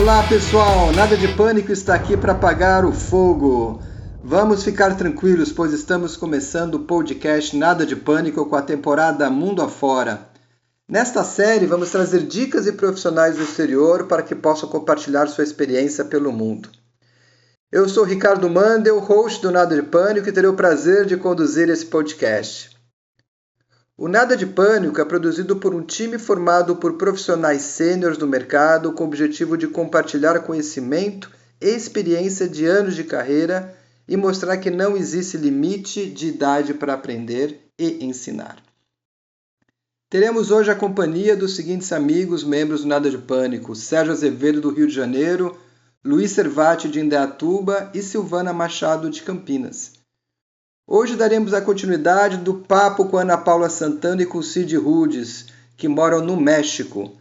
Olá pessoal, nada de pânico está aqui para apagar o fogo. Vamos ficar tranquilos, pois estamos começando o podcast Nada de Pânico com a temporada Mundo Afora. Nesta série, vamos trazer dicas e profissionais do exterior para que possam compartilhar sua experiência pelo mundo. Eu sou Ricardo Mandel, host do Nada de Pânico, e terei o prazer de conduzir esse podcast. O Nada de Pânico é produzido por um time formado por profissionais sêniores do mercado com o objetivo de compartilhar conhecimento e experiência de anos de carreira e mostrar que não existe limite de idade para aprender e ensinar. Teremos hoje a companhia dos seguintes amigos, membros do Nada de Pânico: Sérgio Azevedo, do Rio de Janeiro, Luiz Servati, de Indaiatuba e Silvana Machado, de Campinas. Hoje daremos a continuidade do papo com Ana Paula Santana e com Cid Rudes, que moram no México.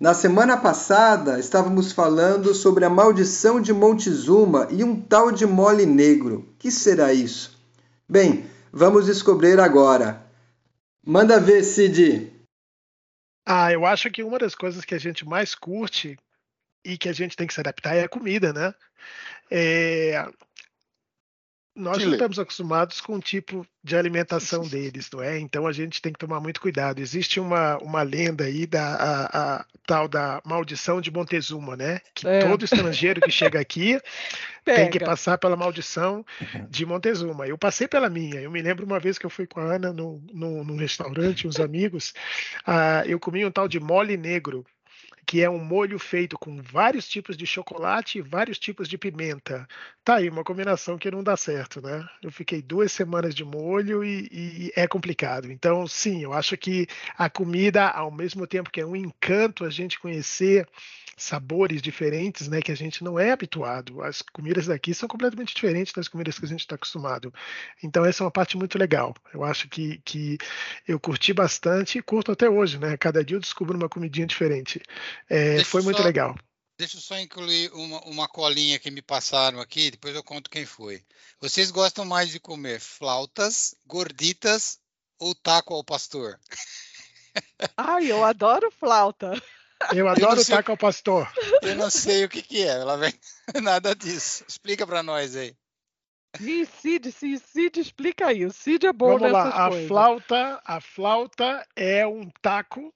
Na semana passada, estávamos falando sobre a maldição de Montezuma e um tal de mole negro. Que será isso? Bem, vamos descobrir agora. Manda ver, Cid. Ah, eu acho que uma das coisas que a gente mais curte e que a gente tem que se adaptar é a comida, né? É, nós Chile. não estamos acostumados com o tipo de alimentação deles, não é? Então a gente tem que tomar muito cuidado. Existe uma, uma lenda aí da a, a, tal da maldição de Montezuma, né? Que é. todo estrangeiro que chega aqui tem que passar pela maldição de Montezuma. Eu passei pela minha. Eu me lembro uma vez que eu fui com a Ana num, num, restaurante, uns amigos, uh, eu comi um tal de mole negro que é um molho feito com vários tipos de chocolate e vários tipos de pimenta. Tá aí uma combinação que não dá certo, né? Eu fiquei duas semanas de molho e, e, é complicado. Então, sim, eu acho que a comida, ao mesmo tempo que é um encanto a gente conhecer sabores diferentes, né, que a gente não é habituado. As comidas daqui são completamente diferentes das comidas que a gente está acostumado. Então essa é uma parte muito legal. Eu acho que, que eu curti bastante e curto até hoje, né? Cada dia eu descubro uma comidinha diferente. É, foi muito só, legal. Deixa eu só incluir uma, uma colinha que me passaram aqui, depois eu conto quem foi. Vocês gostam mais de comer flautas, gorditas ou taco ao pastor? Ai, eu adoro flauta. Eu adoro o taco ao pastor. Eu não sei o que, que é, ela vem nada disso. Explica para nós aí. Ih, Cid, Cid, Cid, explica aí. O Cid é bom Vamos lá, a flauta, a flauta é um taco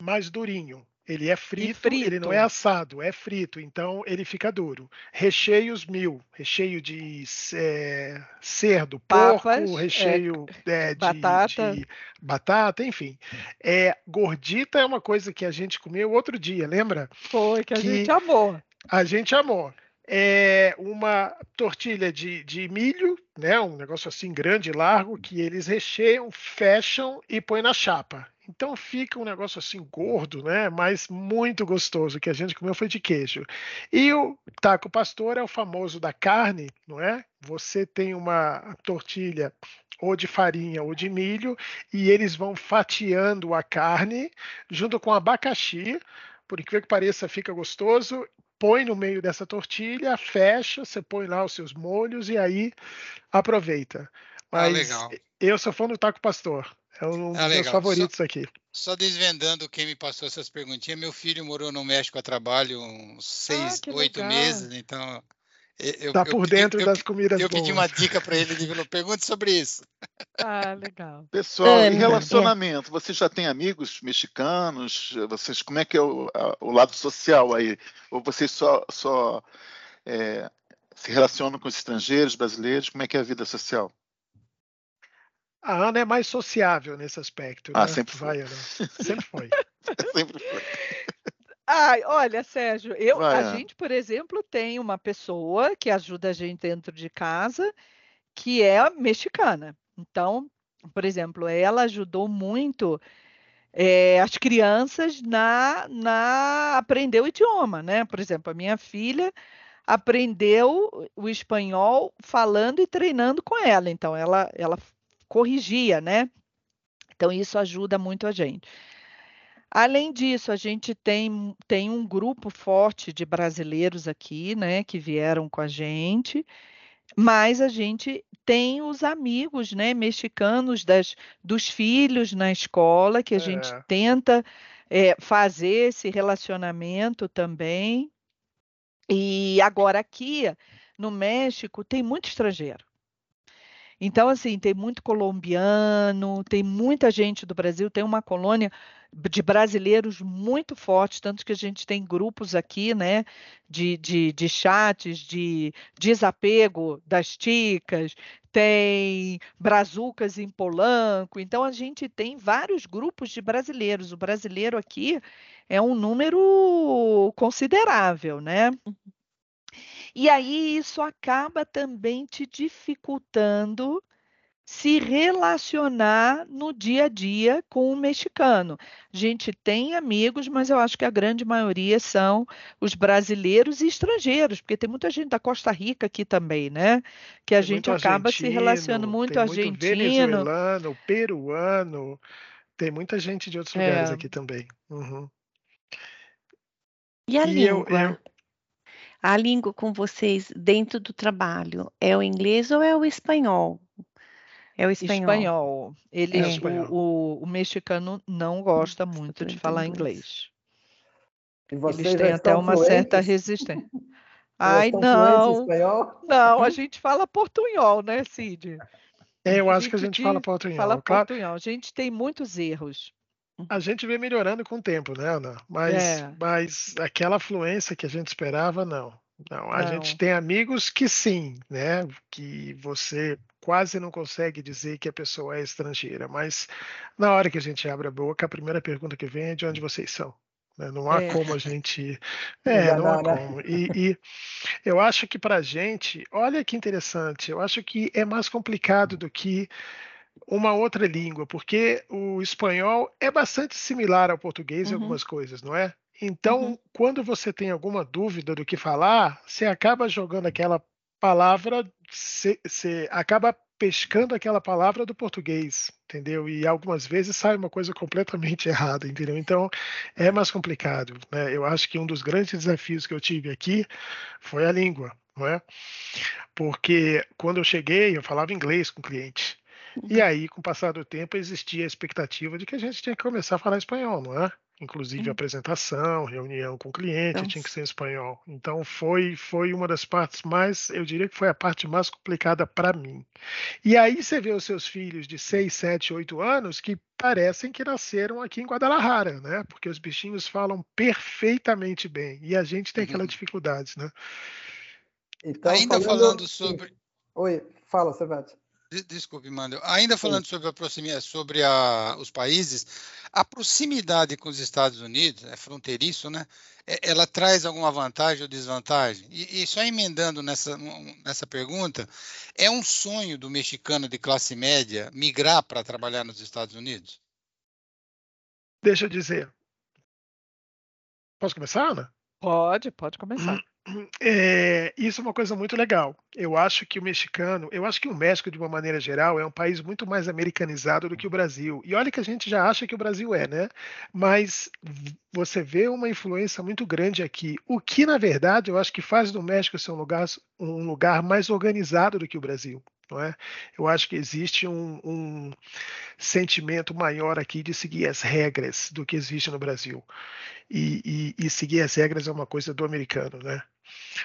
mais durinho. Ele é frito, frito, ele não é assado, é frito, então ele fica duro. Recheios mil, recheio de é, cerdo, Papas, porco, recheio é, é, de, batata. de, batata. enfim. É, gordita é uma coisa que a gente comeu outro dia, lembra? Foi, que a que gente amou. A gente amou. É uma tortilha de, de milho, né, um negócio assim grande, largo, que eles recheiam, fecham e põem na chapa. Então fica um negócio assim gordo, né? Mas muito gostoso. O que a gente comeu foi de queijo. E o taco pastor é o famoso da carne, não é? Você tem uma tortilha ou de farinha ou de milho e eles vão fatiando a carne junto com abacaxi. Por incrível que pareça, fica gostoso. Põe no meio dessa tortilha, fecha, você põe lá os seus molhos e aí aproveita. Ah, Mas ah, eu sou fã do taco pastor. É um ah, dos meus favoritos só, aqui. Só desvendando quem me passou essas perguntinhas, meu filho morou no México a trabalho uns seis, ah, oito meses, então. Eu, tá por eu, dentro eu, das comidas Eu pedi uma dica para ele, ele falou, pergunte sobre isso. Ah, legal. Pessoal, é, em relacionamento, é. você já tem amigos mexicanos? Vocês, como é que é o, a, o lado social aí? Ou vocês só, só é, se relacionam com os estrangeiros, brasileiros? Como é que é a vida social? A Ana é mais sociável nesse aspecto. Ah, né? sempre foi. Vai, Sempre foi. sempre foi. Ai, olha, Sérgio, eu, Vai, a Ana. gente, por exemplo, tem uma pessoa que ajuda a gente dentro de casa que é mexicana. Então, por exemplo, ela ajudou muito é, as crianças na, na aprender o idioma, né? Por exemplo, a minha filha aprendeu o espanhol falando e treinando com ela. Então, ela, ela corrigia, né? Então, isso ajuda muito a gente. Além disso, a gente tem, tem um grupo forte de brasileiros aqui, né, que vieram com a gente, mas a gente tem os amigos, né, mexicanos das, dos filhos na escola, que a é. gente tenta é, fazer esse relacionamento também. E agora aqui no México tem muito estrangeiro. Então, assim, tem muito colombiano, tem muita gente do Brasil, tem uma colônia de brasileiros muito forte, tanto que a gente tem grupos aqui, né, de, de, de chats, de desapego das ticas, tem brazucas em Polanco, então a gente tem vários grupos de brasileiros. O brasileiro aqui é um número considerável, né? E aí isso acaba também te dificultando se relacionar no dia a dia com o mexicano. A gente tem amigos, mas eu acho que a grande maioria são os brasileiros e estrangeiros, porque tem muita gente da Costa Rica aqui também, né? Que a tem gente acaba se relacionando muito tem argentino. Muito venezuelano, peruano, tem muita gente de outros é. lugares aqui também. Uhum. E a e língua? Eu, eu, a língua com vocês dentro do trabalho é o inglês ou é o espanhol? É o espanhol. espanhol. Ele, é. o, o, o, mexicano não gosta muito de falar inglês. Eles têm até uma fluentes? certa resistência. Ai, não. Não, a gente fala portunhol, né, Cid? É, eu acho que a gente fala portunhol. Fala claro. portunhol. A gente tem muitos erros. A gente vem melhorando com o tempo, né, Ana? Mas, é. mas aquela fluência que a gente esperava, não. Não, a não. gente tem amigos que sim, né? Que você quase não consegue dizer que a pessoa é estrangeira, mas na hora que a gente abre a boca, a primeira pergunta que vem é de onde vocês são. Né? Não há é. como a gente. É, não há como. E, e eu acho que para a gente, olha que interessante, eu acho que é mais complicado do que uma outra língua, porque o espanhol é bastante similar ao português uhum. em algumas coisas, não é? Então, uhum. quando você tem alguma dúvida do que falar, você acaba jogando aquela palavra, você, você acaba pescando aquela palavra do português, entendeu? E algumas vezes sai uma coisa completamente errada, entendeu? Então é mais complicado, né? Eu acho que um dos grandes desafios que eu tive aqui foi a língua, não é? Porque quando eu cheguei, eu falava inglês com o cliente. E uhum. aí, com o passar do tempo, existia a expectativa de que a gente tinha que começar a falar espanhol, não é? Inclusive uhum. apresentação, reunião com o cliente, Nossa. tinha que ser em espanhol. Então foi foi uma das partes mais, eu diria que foi a parte mais complicada para mim. E aí você vê os seus filhos de 6, 7, 8 anos que parecem que nasceram aqui em Guadalajara, né? Porque os bichinhos falam perfeitamente bem e a gente tem aquela uhum. dificuldade, né? Então, Ainda falando, falando sobre. Oi, fala, Sevete. Desculpe, Mando. Ainda falando sobre a proximidade, sobre a, os países, a proximidade com os Estados Unidos, é fronteiriço, né? É, ela traz alguma vantagem ou desvantagem? E, e, só emendando nessa, nessa pergunta, é um sonho do mexicano de classe média migrar para trabalhar nos Estados Unidos? Deixa eu dizer. Posso começar, Ana? Pode, pode começar. É, isso é uma coisa muito legal. Eu acho que o mexicano, eu acho que o México, de uma maneira geral, é um país muito mais americanizado do que o Brasil. E olha que a gente já acha que o Brasil é, né? Mas você vê uma influência muito grande aqui. O que, na verdade, eu acho que faz do México ser um lugar, um lugar mais organizado do que o Brasil. Não é? Eu acho que existe um, um, sentimento maior aqui de seguir as regras do que existe no Brasil. E, e, e seguir as regras é uma coisa do americano, né?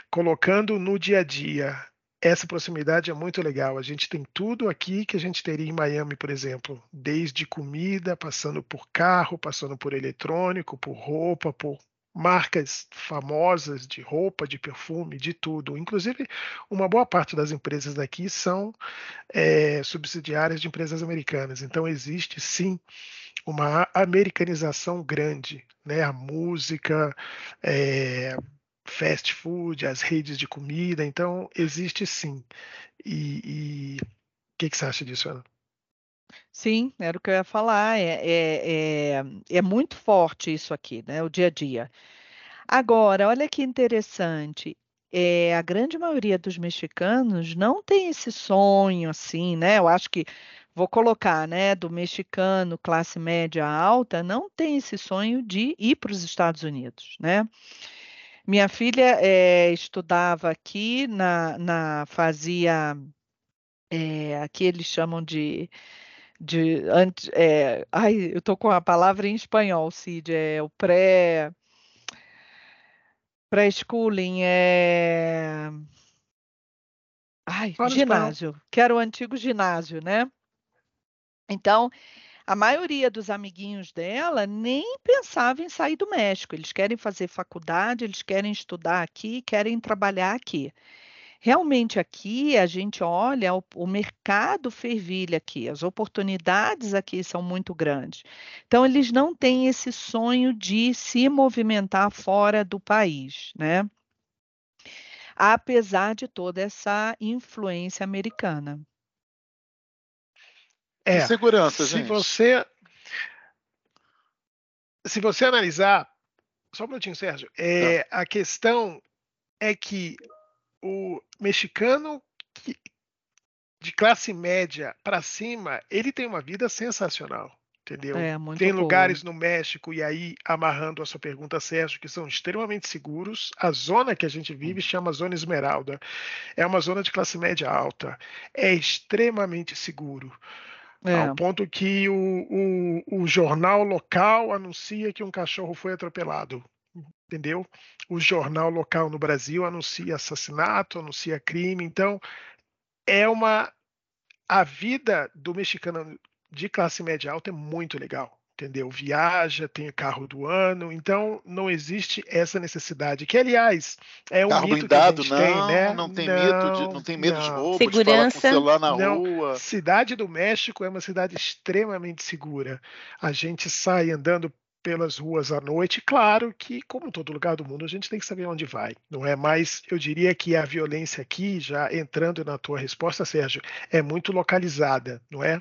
colocando no dia a dia essa proximidade é muito legal. A gente tem tudo aqui que a gente teria em Miami, por exemplo, desde comida, passando por carro, passando por eletrônico, por roupa, por marcas famosas de roupa, de perfume, de tudo. Inclusive, uma boa parte das empresas daqui são é, subsidiárias de empresas americanas. Então, existe sim uma americanização grande, né? A música, é, fast food, as redes de comida, então existe sim. E o que, que você acha disso, Ana? Sim, era o que eu ia falar. É, é, é, é, muito forte isso aqui, né? O dia a dia. Agora, olha que interessante. É, a grande maioria dos mexicanos não tem esse sonho assim, né? Eu acho que vou colocar, né, do mexicano classe média alta, não tem esse sonho de ir para os Estados Unidos, né? Minha filha é, estudava aqui na, na fazia é, aqui eles chamam de de antes, é, ai, eu tô com a palavra em espanhol, Cid, é o pré Pré-schooling é. Ai, Fala ginásio, que era o antigo ginásio, né? Então, a maioria dos amiguinhos dela nem pensava em sair do México. Eles querem fazer faculdade, eles querem estudar aqui, querem trabalhar aqui. Realmente aqui a gente olha o, o mercado fervilha aqui, as oportunidades aqui são muito grandes. Então eles não têm esse sonho de se movimentar fora do país, né? Apesar de toda essa influência americana. É, segurança, se gente. você se você analisar, só um minutinho, Sérgio, é, Tá. a questão é que o mexicano que- de classe média para cima, ele tem uma vida sensacional, entendeu? É, Tem boa. lugares no México, e aí, amarrando a sua pergunta, Sérgio, que são extremamente seguros. A zona que a gente vive chama Zona Esmeralda. É uma zona de classe média alta. É extremamente seguro. É, Ao ponto que o, o, o jornal local anuncia que um cachorro foi atropelado. Entendeu? O jornal local no Brasil anuncia assassinato, anuncia crime. Então, é uma. A vida do mexicano de classe média alta é muito legal. Entendeu? Viaja, tem carro do ano, então não existe essa necessidade. Que, aliás, é um Carro mito blindado, que a gente não, tem, né? não tem medo de, não tem medo de não. roubo, de falar com o Segurança. celular na Não. rua. Cidade do México é uma cidade extremamente segura. A gente sai andando pelas ruas à noite, claro que, como todo lugar do mundo, a gente tem que saber onde vai, não é? Mas eu diria que a violência aqui, já entrando na tua resposta, Sérgio, é muito localizada, não é?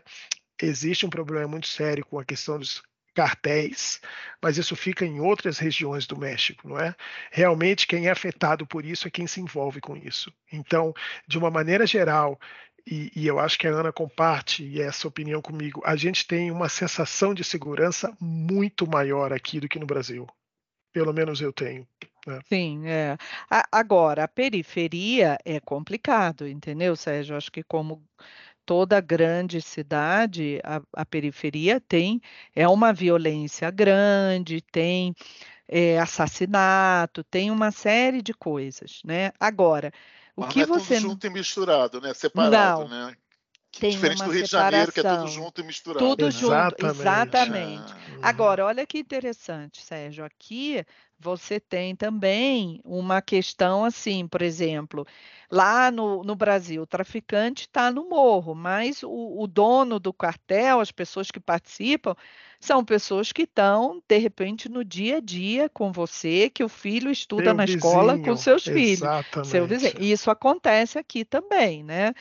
Existe um problema muito sério com a questão dos cartéis, mas isso fica em outras regiões do México, não é? Realmente quem é afetado por isso é quem se envolve com isso. Então, de uma maneira geral, e, e, eu acho que a Ana comparte essa opinião comigo, a gente tem uma sensação de segurança muito maior aqui do que no Brasil. Pelo menos eu tenho. Né? Sim, é. A, agora, a periferia é complicado, entendeu, Sérgio? Acho que como toda grande cidade, a, a periferia tem é uma violência grande, tem é, assassinato, tem uma série de coisas, né? Agora, o Mas que não é você tudo junto e misturado, né? Separado, Não. né? Tem Diferente uma do Rio de Janeiro, que é tudo separação. junto e misturado. tudo né? junto, Exatamente. exatamente. Ah, Agora, olha que interessante, Sérgio. Aqui você tem também uma questão assim, por exemplo, lá no, no Brasil, o traficante está no morro, mas o, o dono do cartel, as pessoas que participam, são pessoas que estão, de repente, no dia a dia com você, que o filho estuda Seu na escola com vizinho, seus filhos. Exatamente. Seu vizinho. E isso acontece aqui também, né?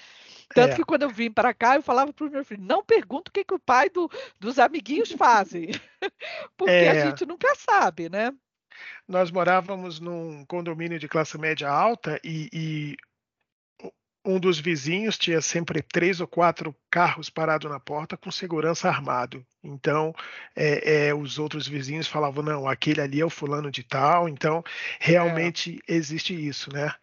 Tanto É. que quando eu vim para cá, eu falava para o meu filho, não pergunta o que, que o pai do- dos amiguinhos fazem, porque É. a gente nunca sabe, né? Nós morávamos num condomínio de classe média alta e, e um dos vizinhos tinha sempre três ou quatro carros parados na porta com segurança armado. Então, é, é, os outros vizinhos falavam: não, aquele ali é o fulano de tal. Então, realmente existe isso, né?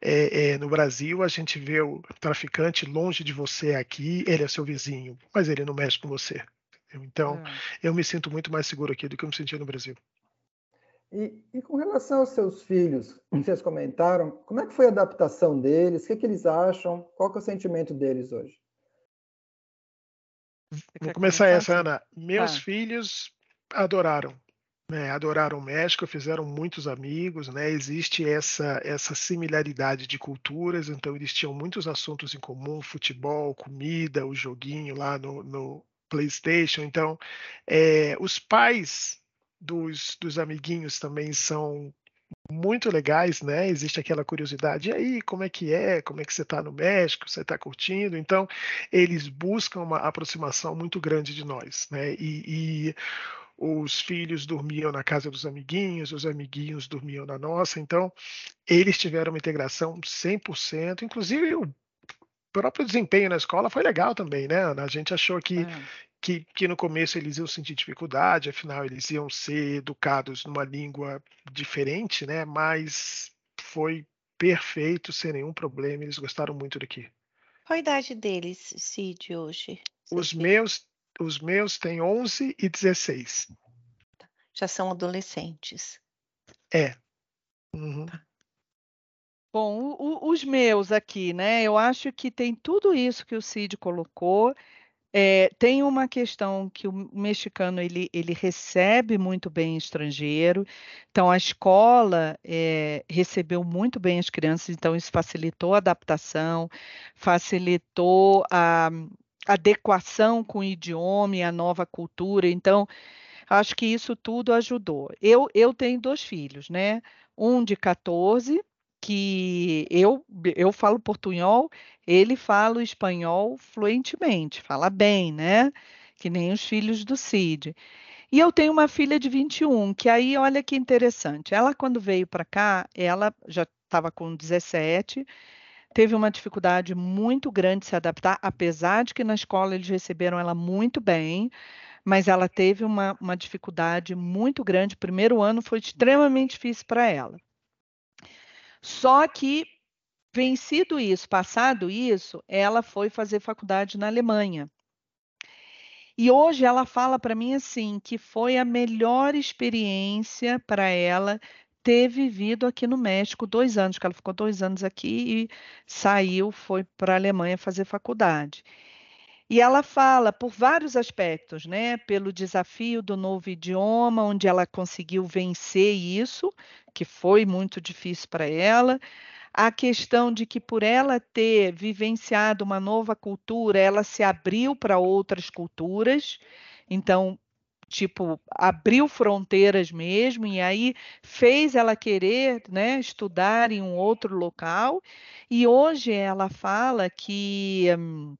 É, é, no Brasil, a gente vê o traficante longe de você aqui, ele é seu vizinho, mas ele não mexe com você. Então, É. eu me sinto muito mais seguro aqui do que eu me sentia no Brasil. E, e com relação aos seus filhos, vocês comentaram, como é que foi a adaptação deles? O que, que eles acham? Qual que é o sentimento deles hoje? Você Vou começar essa? Ana. Meus Tá. filhos adoraram, né? Adoraram o México, fizeram muitos amigos, né? Existe essa essa similaridade de culturas, então eles tinham muitos assuntos em comum, futebol, comida, o joguinho lá no, no PlayStation. Então, é, os pais dos, dos amiguinhos também são muito legais, né? Existe aquela curiosidade, e aí, como é que é? Como é que você está no México? Você está curtindo? Então, eles buscam uma aproximação muito grande de nós, né? E, e os filhos dormiam na casa dos amiguinhos, os amiguinhos dormiam na nossa, então eles tiveram uma integração 100%, inclusive o próprio desempenho na escola foi legal também, né? A gente achou que É. que, que no começo eles iam sentir dificuldade, afinal eles iam ser educados numa língua diferente, né? Mas foi perfeito, sem nenhum problema, eles gostaram muito daqui. Qual a idade deles, Cid, hoje? Os meus, os meus têm 11 e 16. Já são adolescentes. É. Uhum. Bom, o, os meus aqui, né? Eu acho que tem tudo isso que o Cid colocou. É, tem uma questão que o mexicano ele, ele recebe muito bem estrangeiro, então a escola é, recebeu muito bem as crianças, então isso facilitou a adaptação, facilitou a adequação com o idioma e a nova cultura, então acho que isso tudo ajudou. Eu, eu tenho dois filhos, né? Um de 14 que eu, eu falo portunhol, ele fala o espanhol fluentemente, fala bem, né? Que nem os filhos do Cid. E eu tenho uma filha de 21, que aí, olha que interessante. Ela, quando veio para cá, ela já estava com 17, teve uma dificuldade muito grande de se adaptar, apesar de que na escola eles receberam ela muito bem, mas ela teve uma, uma dificuldade muito grande. O primeiro ano foi extremamente difícil para ela. Só que, vencido isso, passado isso, ela foi fazer faculdade na Alemanha. E hoje ela fala para mim assim que foi a melhor experiência para ela ter vivido aqui no México dois anos, que ela ficou dois anos aqui e saiu, foi para a Alemanha fazer faculdade. E ela fala por vários aspectos, né? Pelo desafio do novo idioma, onde ela conseguiu vencer isso, que foi muito difícil para ela. A questão de que, por ela ter vivenciado uma nova cultura, ela se abriu para outras culturas. Então, tipo, abriu fronteiras mesmo, e aí fez ela querer né, estudar em um outro local. E hoje ela fala que hum,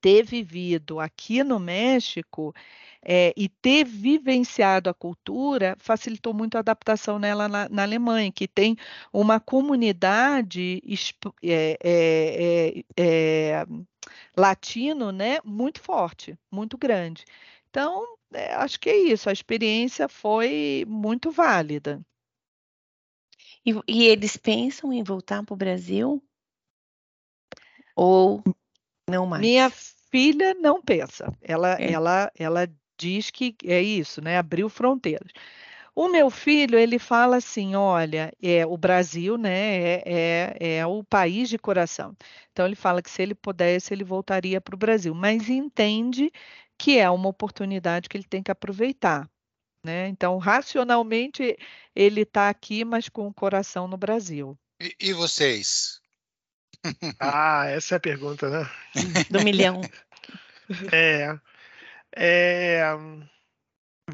ter vivido aqui no México é, e ter vivenciado a cultura facilitou muito a adaptação nela na, na Alemanha, que tem uma comunidade é, é, latino né, muito forte, muito grande. Então, acho que é isso, a experiência foi muito válida. E, e eles pensam em voltar para o Brasil? Ou não mais? Minha filha não pensa. Ela, é. ela, ela diz que é isso, né? Abriu fronteiras. O meu filho, ele fala assim, olha, é o Brasil, né, é, é, é, o país de coração. Então ele fala que se ele pudesse, ele voltaria para o Brasil, mas entende que é uma oportunidade que ele tem que aproveitar, né? Então, racionalmente, ele está aqui, mas com o coração no Brasil. E, e vocês? Ah, essa é a pergunta, né? Do milhão. É, é,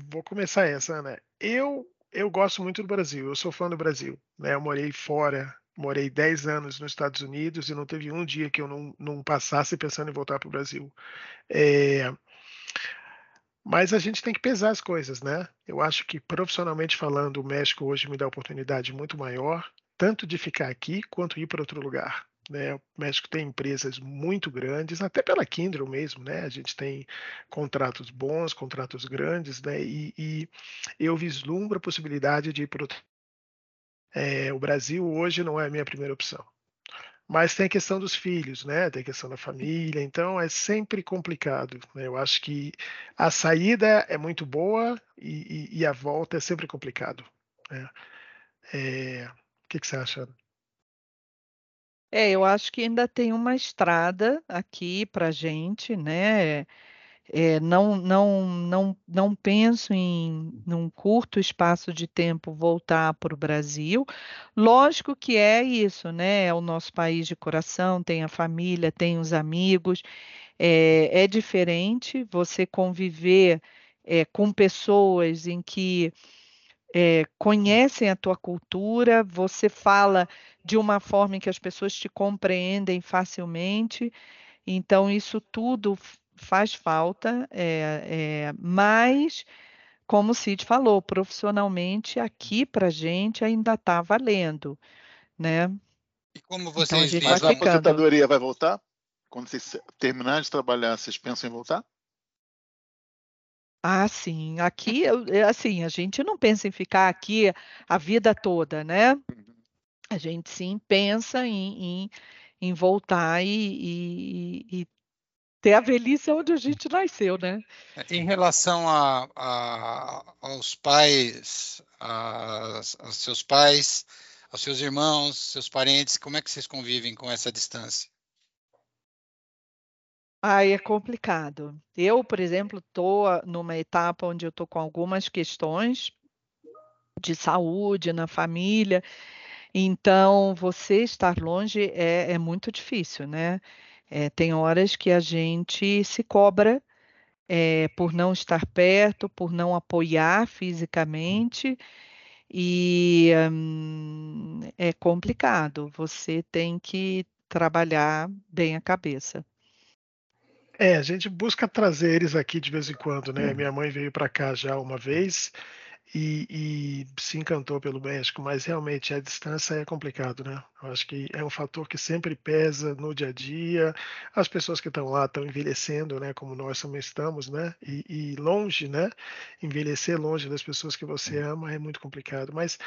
vou começar essa, né? Eu, eu gosto muito do Brasil, eu sou fã do Brasil. Né? Eu morei fora, morei 10 anos nos Estados Unidos e não teve um dia que eu não, não passasse pensando em voltar para o Brasil. É, mas a gente tem que pesar as coisas, né? Eu acho que profissionalmente falando, o México hoje me dá oportunidade muito maior, tanto de ficar aqui quanto ir para outro lugar. Né? O México tem empresas muito grandes, até pela Kindle mesmo, né? A gente tem contratos bons, contratos grandes, né? E, e eu vislumbro a possibilidade de ir para. É, o Brasil hoje não é a minha primeira opção. Mas tem a questão dos filhos, né? Tem a questão da família, então é sempre complicado. Né? Eu acho que a saída é muito boa e, e, e a volta é sempre complicado. Né? É, o que, que você acha? É, eu acho que ainda tem uma estrada aqui para gente, né? É, não, não, não, não penso em, num curto espaço de tempo, voltar para o Brasil. Lógico que é isso, né? É o nosso país de coração, tem a família, tem os amigos. É, é diferente você conviver é, com pessoas em que é, conhecem a tua cultura, você fala de uma forma em que as pessoas te compreendem facilmente. Então, isso tudo faz falta, é, é, mas, como o Cid falou, profissionalmente aqui para a gente ainda está valendo, né? E como vocês então, a, a aposentadoria vai voltar? Quando vocês terminarem de trabalhar, vocês pensam em voltar? Ah, sim. Aqui, é assim, a gente não pensa em ficar aqui a vida toda, né? Uhum. A gente sim pensa em, em, em voltar e, e, e, ter a velhice onde a gente nasceu, né? Em relação a, a, aos pais, aos seus pais, aos seus irmãos, seus parentes? Como é que vocês convivem com essa distância? Ai, é complicado. Eu, por exemplo, estou numa etapa onde eu estou com algumas questões de saúde na família, então você estar longe é, é muito difícil, né? É, tem horas que a gente se cobra é, por não estar perto, por não apoiar fisicamente, e hum, é complicado. Você tem que trabalhar bem a cabeça. É, a gente busca trazer eles aqui de vez em quando, né? Minha mãe veio para cá já uma vez e, e, se encantou pelo México, mas realmente a distância é complicado, né? Eu acho que é um fator que sempre pesa no dia a dia. As pessoas que estão lá estão envelhecendo, né? Como nós também estamos, né? E, e, longe, né? Envelhecer longe das pessoas que você ama é muito complicado. Mas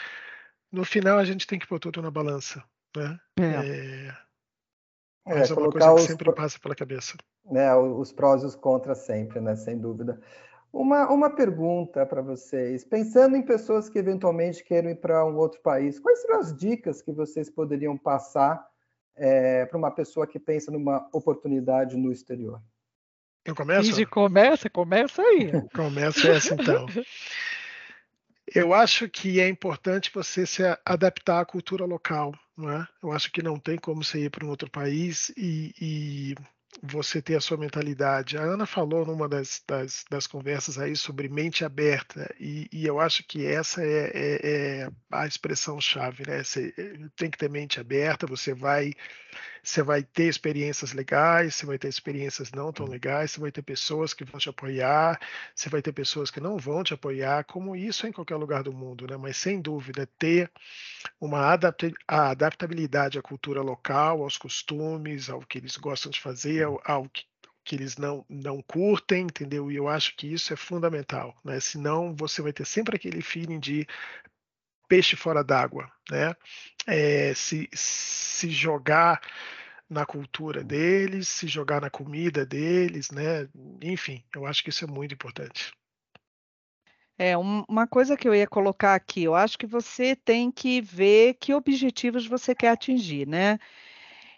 no final a gente tem que pôr tudo na balança, né? É. É, mas é, é uma coisa que sempre passa pela cabeça. Né, os prós e os contras sempre, né? Sem dúvida. Uma, uma pergunta para vocês. Pensando em pessoas que eventualmente queiram ir para um outro país, quais seriam as dicas que vocês poderiam passar é, para uma pessoa que pensa numa oportunidade no exterior? Eu começo? Easy começa, começa aí. começa essa então. Eu acho que é importante você se adaptar à cultura local, é? Eu acho que não tem como você ir para um outro país e, e você ter a sua mentalidade. A Ana falou numa das, das, das conversas aí sobre mente aberta, e, e eu acho que essa é, é, é a expressão-chave, né? Você eh, tem que ter mente aberta, você vai você vai ter experiências legais, você vai ter experiências não tão legais, você vai ter pessoas que vão te apoiar, você vai ter pessoas que não vão te apoiar, como isso é em qualquer lugar do mundo, né? Mas sem dúvida, ter uma adaptabilidade à cultura local, aos costumes, ao que eles gostam de fazer, ao, ao que que eles não, não curtem, entendeu? E eu acho que isso é fundamental, né? Senão você vai ter sempre aquele feeling de peixe fora d'água, né? É, se, se jogar na cultura deles, se jogar na comida deles, né? Enfim, eu acho que isso é muito importante. É, uma coisa que eu ia colocar aqui, eu acho que você tem que ver que objetivos você quer atingir, né?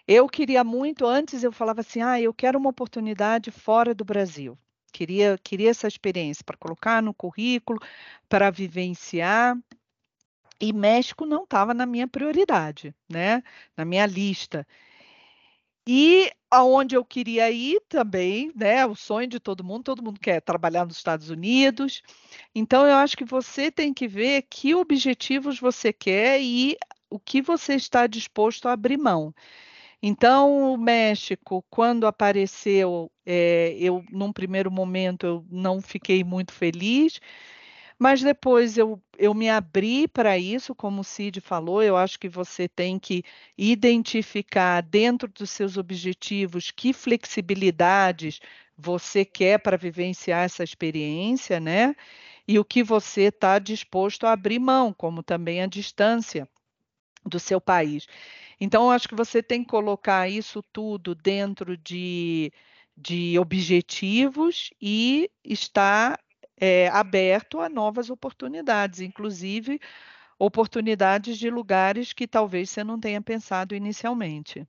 Eu queria muito, antes eu falava assim, ah, eu quero uma oportunidade fora do Brasil. Queria, queria essa experiência para colocar no currículo, para vivenciar. E México não estava na minha prioridade, né? Na minha lista. E aonde eu queria ir também, né? O sonho de todo mundo, todo mundo quer trabalhar nos Estados Unidos. Então eu acho que você tem que ver que objetivos você quer e o que você está disposto a abrir mão. Então, o México, quando apareceu, é, eu, num primeiro momento, eu não fiquei muito feliz, mas depois eu, eu me abri para isso, como o Cid falou, eu acho que você tem que identificar dentro dos seus objetivos que flexibilidades você quer para vivenciar essa experiência, né? E o que você está disposto a abrir mão, como também a distância do seu país. Então, eu acho que você tem que colocar isso tudo dentro de, de objetivos e estar é, aberto a novas oportunidades, inclusive oportunidades de lugares que talvez você não tenha pensado inicialmente.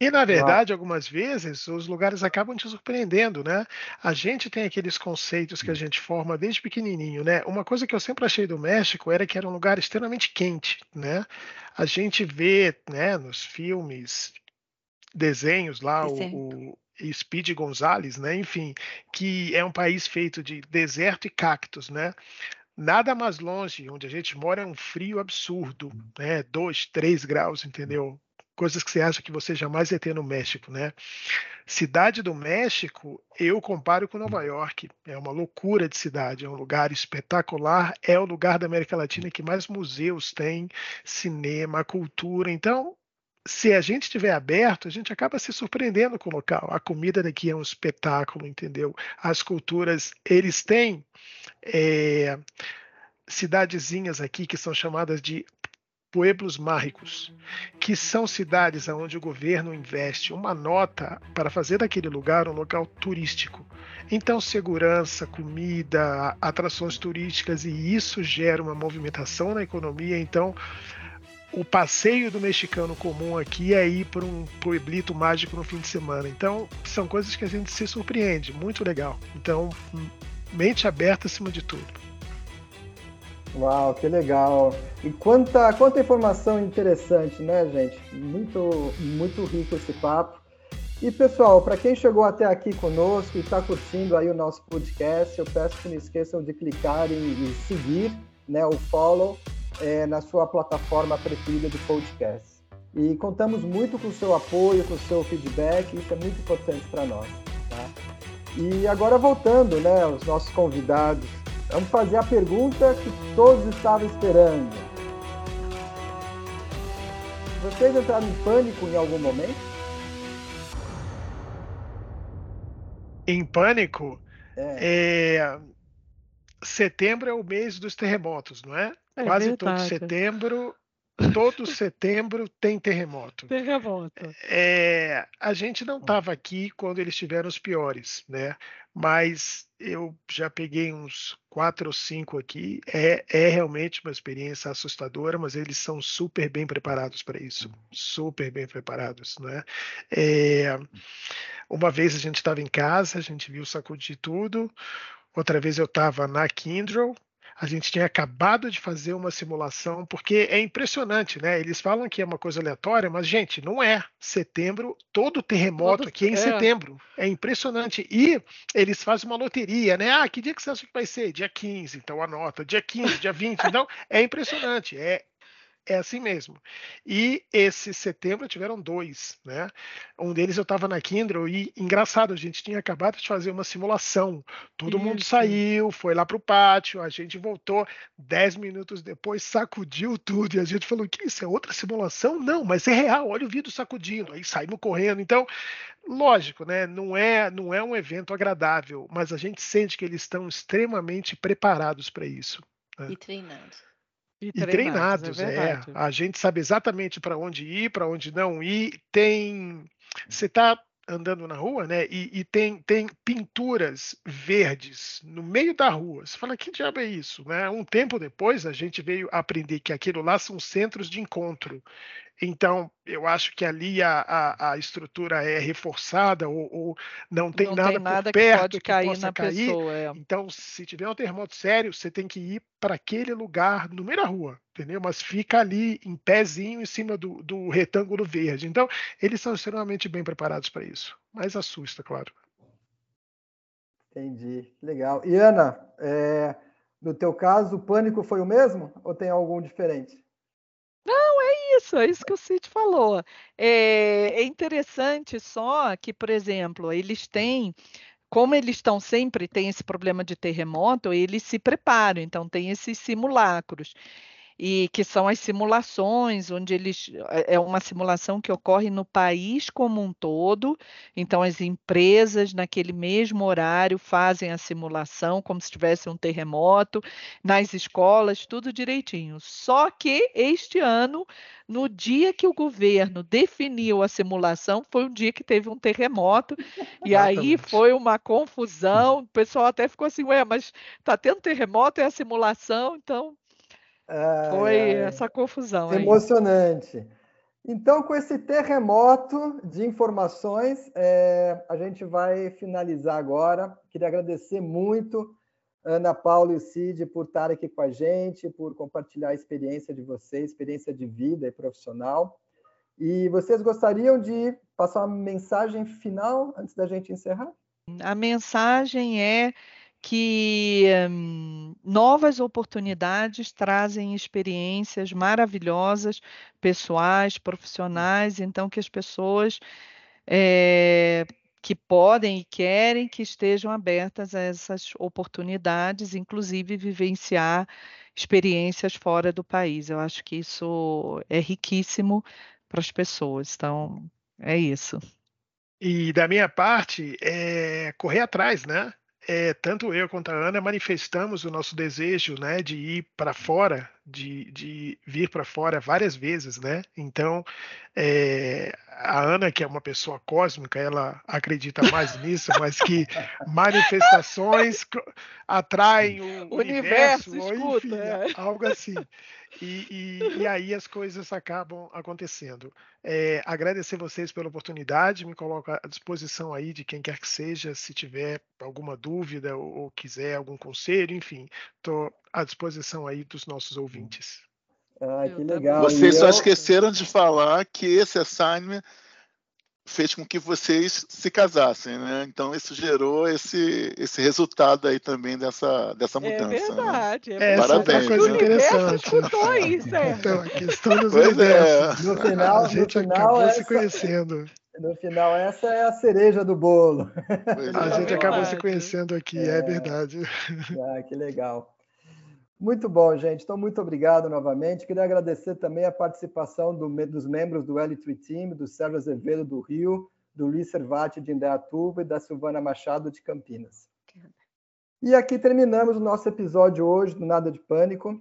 E, na verdade, algumas vezes, os lugares acabam te surpreendendo, né? A gente tem aqueles conceitos que a gente forma desde pequenininho, né? Uma coisa que eu sempre achei do México era que era um lugar extremamente quente, né? A gente vê, né, nos filmes, desenhos lá, o, Speed Gonzales, né? Enfim, que é um país feito de deserto e cactos, né? Nada mais longe, onde a gente mora é um frio absurdo, né? 2, 3 graus, entendeu? Coisas que você acha que você jamais ia ter no México, né? Cidade do México, eu comparo com Nova York. É uma loucura de cidade, é um lugar espetacular, é o lugar da América Latina que mais museus tem, cinema, cultura. Então, se a gente estiver aberto, a gente acaba se surpreendendo com o local. A comida daqui é um espetáculo, entendeu? As culturas, eles têm é, cidadezinhas aqui que são chamadas de pueblos mágicos, que são cidades onde o governo investe uma nota para fazer daquele lugar um local turístico. Então, segurança, comida, atrações turísticas, e isso gera uma movimentação na economia. Então, o passeio do mexicano comum aqui é ir para um pueblito mágico no fim de semana. Então, são coisas que a gente se surpreende, muito legal. Então, mente aberta acima de tudo. Uau, que legal. E quanta, quanta informação interessante, né, gente? Muito, muito rico esse papo. E pessoal, para quem chegou até aqui conosco e está curtindo aí o nosso podcast, eu peço que não esqueçam de clicar em, em seguir, né, o follow é, na sua plataforma preferida de podcast. E contamos muito com o seu apoio, com o seu feedback, isso é muito importante para nós. Tá? E agora voltando, né, os nossos convidados, vamos fazer a pergunta que todos estavam esperando. Vocês entraram em pânico em algum momento? Em pânico? É. é... Setembro é o mês dos terremotos, não é? é Quase verdade. todo setembro todo setembro tem terremoto. Terremoto. É, a gente não estava aqui quando eles tiveram os piores, né? Mas eu já peguei uns quatro ou cinco aqui. É, é realmente uma experiência assustadora, mas eles são super bem preparados para isso. Super bem preparados, né? É, uma vez a gente estava em casa, a gente viu sacudir tudo. Outra vez eu estava na Kindle, a gente tinha acabado de fazer uma simulação, porque é impressionante, né? Eles falam que é uma coisa aleatória, mas, gente, não é. Setembro, todo terremoto todo, aqui é em é. setembro. É impressionante. E eles fazem uma loteria, né? Ah, que dia que você acha que vai ser? Dia 15, então anota. Dia 15, dia 20. Então, é impressionante. É, é assim mesmo. E esse setembro tiveram dois, né? Um deles eu estava na Kindle e engraçado, a gente tinha acabado de fazer uma simulação. Todo isso. mundo saiu, foi lá para o pátio, a gente voltou dez minutos depois, sacudiu tudo e a gente falou que isso é outra simulação? Não, mas é real. Olha o vidro sacudindo. Aí saímos correndo. Então, lógico, né? Não é, não é um evento agradável, mas a gente sente que eles estão extremamente preparados para isso. Né? E treinados. E treinados, é, é. A gente sabe exatamente para onde ir, para onde não ir. Tem. Você está andando na rua, né? E, e, tem, tem pinturas verdes no meio da rua. Você fala, que diabo é isso? Né? Um tempo depois, a gente veio aprender que aquilo lá são centros de encontro. Então, eu acho que ali a, a, a estrutura é reforçada ou, ou não tem não nada, tem nada por perto que, pode que cair possa cair. Pessoa, é. Então, se tiver um terremoto sério, você tem que ir para aquele lugar no meio da rua, entendeu? Mas fica ali em pezinho em cima do, do retângulo verde. Então, eles são extremamente bem preparados para isso. Mas assusta, claro. Entendi, legal. E Ana, é, no teu caso, o pânico foi o mesmo ou tem algum diferente? Isso, é isso que o Cid falou. É, é interessante só que, por exemplo, eles têm como eles estão sempre, tem esse problema de terremoto, eles se preparam, então tem esses simulacros e que são as simulações, onde eles é, é uma simulação que ocorre no país como um todo. Então, as empresas, naquele mesmo horário, fazem a simulação como se tivesse um terremoto, nas escolas, tudo direitinho. Só que este ano, no dia que o governo definiu a simulação, foi um dia que teve um terremoto, e aí foi uma confusão. O pessoal até ficou assim, ué, mas está tendo terremoto, é a simulação, então foi essa confusão. Emocionante. Então, com esse terremoto de informações, é, a gente vai finalizar agora. Queria agradecer muito Ana Paula e o Cid por estarem aqui com a gente, por compartilhar a experiência de vocês, experiência de vida e profissional. E vocês gostariam de passar uma mensagem final antes da gente encerrar? A mensagem é que hum, novas oportunidades trazem experiências maravilhosas, pessoais, profissionais, então que as pessoas é, que podem e querem que estejam abertas a essas oportunidades, inclusive vivenciar experiências fora do país. Eu acho que isso é riquíssimo para as pessoas. Então, é isso. E da minha parte, é correr atrás, né? É, tanto eu quanto a Ana manifestamos o nosso desejo né, de ir para fora de, de vir para fora várias vezes, né? Então, é, a Ana, que é uma pessoa cósmica, ela acredita mais nisso, mas que manifestações atraem o universo, universo escuta, enfim, é. algo assim. E, e, e, aí as coisas acabam acontecendo. É, agradecer vocês pela oportunidade, me coloco à disposição aí de quem quer que seja, se tiver alguma dúvida ou, ou quiser algum conselho, enfim, estou à disposição aí dos nossos ouvintes. Ah, que legal. Vocês só esqueceram de falar que esse assignment fez com que vocês se casassem, né? Então isso gerou esse, esse resultado aí também dessa, dessa é mudança. É verdade. Né? É Parabéns. Essa é uma coisa interessante. Isso, é. Então, a questão dos pois é. No final, a gente no final acabou essa, se conhecendo. No final, essa é a cereja do bolo. a é. gente acabou se conhecendo aqui, é, é verdade. Ah, que legal. Muito bom, gente. Então, muito obrigado novamente. Queria agradecer também a participação do, dos membros do L3 Team, do Sérgio Azevedo do Rio, do Luiz Servati de Indaiatuba e da Silvana Machado de Campinas. E aqui terminamos o nosso episódio hoje do Nada de Pânico.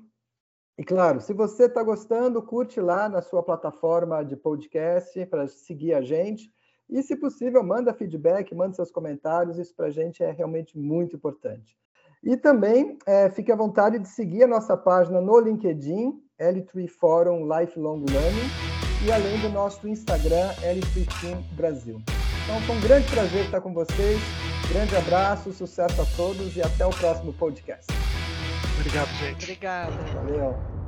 E claro, se você está gostando, curte lá na sua plataforma de podcast para seguir a gente. E, se possível, manda feedback, manda seus comentários. Isso para a gente é realmente muito importante. E também é, fique à vontade de seguir a nossa página no LinkedIn, L3 Forum Lifelong Learning, e além do nosso Instagram, L3 Team Brasil. Então, foi um grande prazer estar com vocês. Grande abraço, sucesso a todos e até o próximo podcast. Obrigado, gente. Obrigada. Valeu.